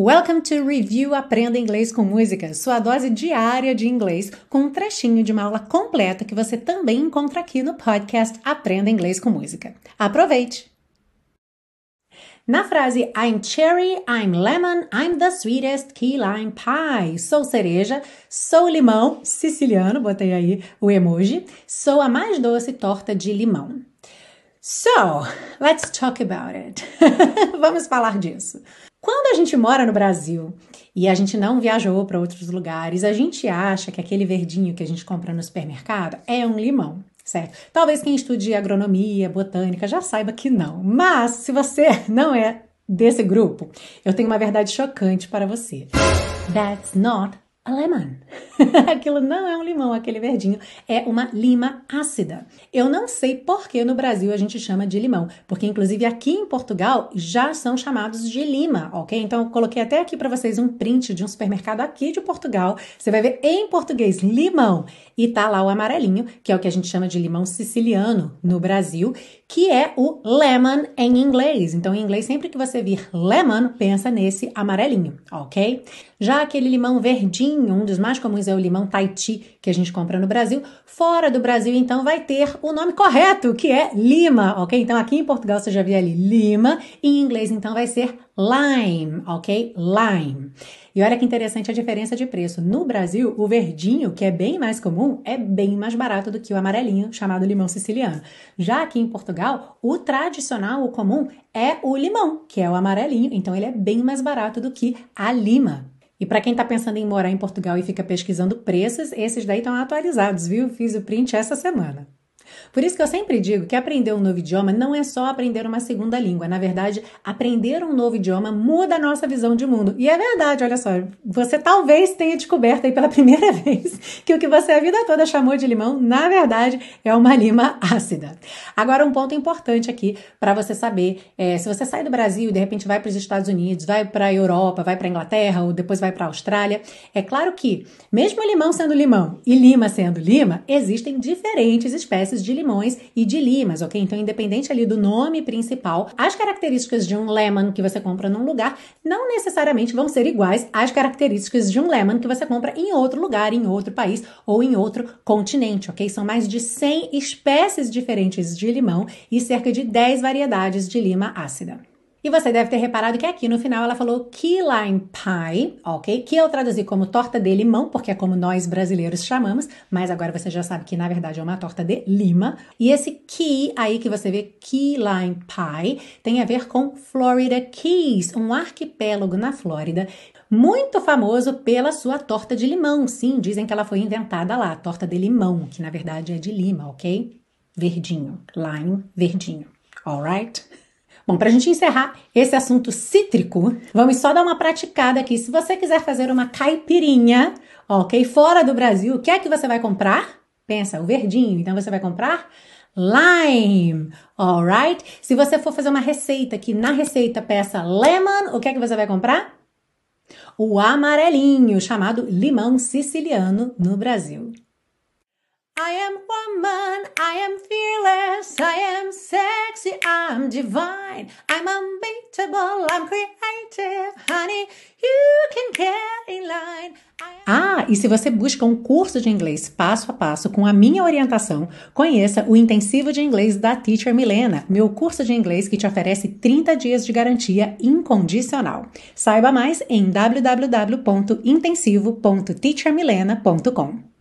Welcome to Review Aprenda Inglês com Música, sua dose diária de inglês, com um trechinho de uma aula completa que você também encontra aqui no podcast Aprenda Inglês com Música. Aproveite! Na frase I'm cherry, I'm lemon, I'm the sweetest key lime pie. Sou cereja, sou limão, siciliano, botei aí o emoji. Sou a mais doce torta de limão. So, let's talk about it. Vamos falar disso. Quando a gente mora no Brasil e a gente não viajou para outros lugares, a gente acha que aquele verdinho que a gente compra no supermercado é um limão, certo? Talvez quem estude agronomia, botânica já saiba que não. Mas se você não é desse grupo, eu tenho uma verdade chocante para você. That's not lemon. Aquilo não é um limão, aquele verdinho é uma lima ácida. Eu não sei por que no Brasil a gente chama de limão, porque inclusive aqui em Portugal já são chamados de lima, ok? Então eu coloquei até aqui para vocês um print de um supermercado aqui de Portugal. Você vai ver em português limão e tá lá o amarelinho, que é o que a gente chama de limão siciliano no Brasil, que é o lemon em inglês. Então em inglês sempre que você vir lemon, pensa nesse amarelinho, ok? Já aquele limão verdinho, um dos mais comuns é o limão Tahiti, que a gente compra no Brasil. Fora do Brasil, então, vai ter o nome correto, que é lima, ok? Então, aqui em Portugal você já viu ali lima, em inglês, então, vai ser lime, ok? Lime. E olha que interessante a diferença de preço. No Brasil, o verdinho, que é bem mais comum, é bem mais barato do que o amarelinho, chamado limão siciliano. Já aqui em Portugal, o tradicional, o comum, é o limão, que é o amarelinho, então ele é bem mais barato do que a lima. E para quem está pensando em morar em Portugal e fica pesquisando preços, esses daí estão atualizados, viu? Fiz o print essa semana. Por isso que eu sempre digo que aprender um novo idioma não é só aprender uma segunda língua. Na verdade, aprender um novo idioma muda a nossa visão de mundo. E é verdade, olha só, você talvez tenha descoberto aí pela primeira vez que o que você a vida toda chamou de limão, na verdade, é uma lima ácida. Agora, um ponto importante aqui para você saber: é, se você sai do Brasil e de repente vai para os Estados Unidos, vai para a Europa, vai para a Inglaterra ou depois vai para a Austrália, é claro que, mesmo limão sendo limão e lima sendo lima, existem diferentes de limões e de limas, ok? Então, independente ali do nome principal, as características de um lemon que você compra num lugar não necessariamente vão ser iguais às características de um lemon que você compra em outro lugar, em outro país ou em outro continente, ok? São mais de 100 espécies diferentes de limão e cerca de 10 variedades de lima ácida. E você deve ter reparado que aqui no final ela falou key lime pie, ok? Que eu traduzi como torta de limão, porque é como nós brasileiros chamamos, mas agora você já sabe que na verdade é uma torta de lima. E esse key aí que você vê, key lime pie, tem a ver com Florida Keys, um arquipélago na Flórida, muito famoso pela sua torta de limão. Sim, dizem que ela foi inventada lá, torta de limão, que na verdade é de lima, ok? Verdinho, lime, verdinho. Alright? Bom, para a gente encerrar esse assunto cítrico, vamos só dar uma praticada aqui. Se você quiser fazer uma caipirinha, ok, fora do Brasil, o que é que você vai comprar? Pensa, o verdinho. Então você vai comprar lime, alright? Se você for fazer uma receita que na receita peça lemon, o que é que você vai comprar? O amarelinho, chamado limão siciliano no Brasil. I am woman, I am fearless, I am sexy, I'm divine, I'm unbeatable, I'm creative, honey, you can get in line. Ah, e se você busca um curso de inglês passo a passo com a minha orientação, conheça o Intensivo de Inglês da Teacher Milena, meu curso de inglês que te oferece 30 dias de garantia incondicional. Saiba mais em www.intensivo.teachermilena.com.